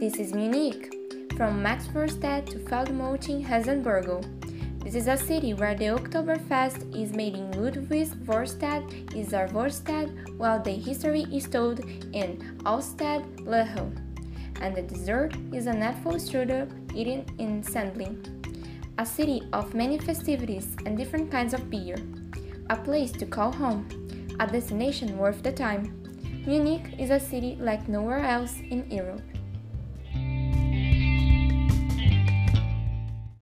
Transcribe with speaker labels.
Speaker 1: This is Munich, from Maxvorstadt to Feldmoching-Hasenbergl. This is a city where the Oktoberfest is made in Ludwig Vorstadt is while the history is told in Altstadt Lehel. And the dessert is an apple strudel eaten in Sendling. A city of many festivities and different kinds of beer. A place to call home. A destination worth the time. Munich is a city like nowhere else in Europe.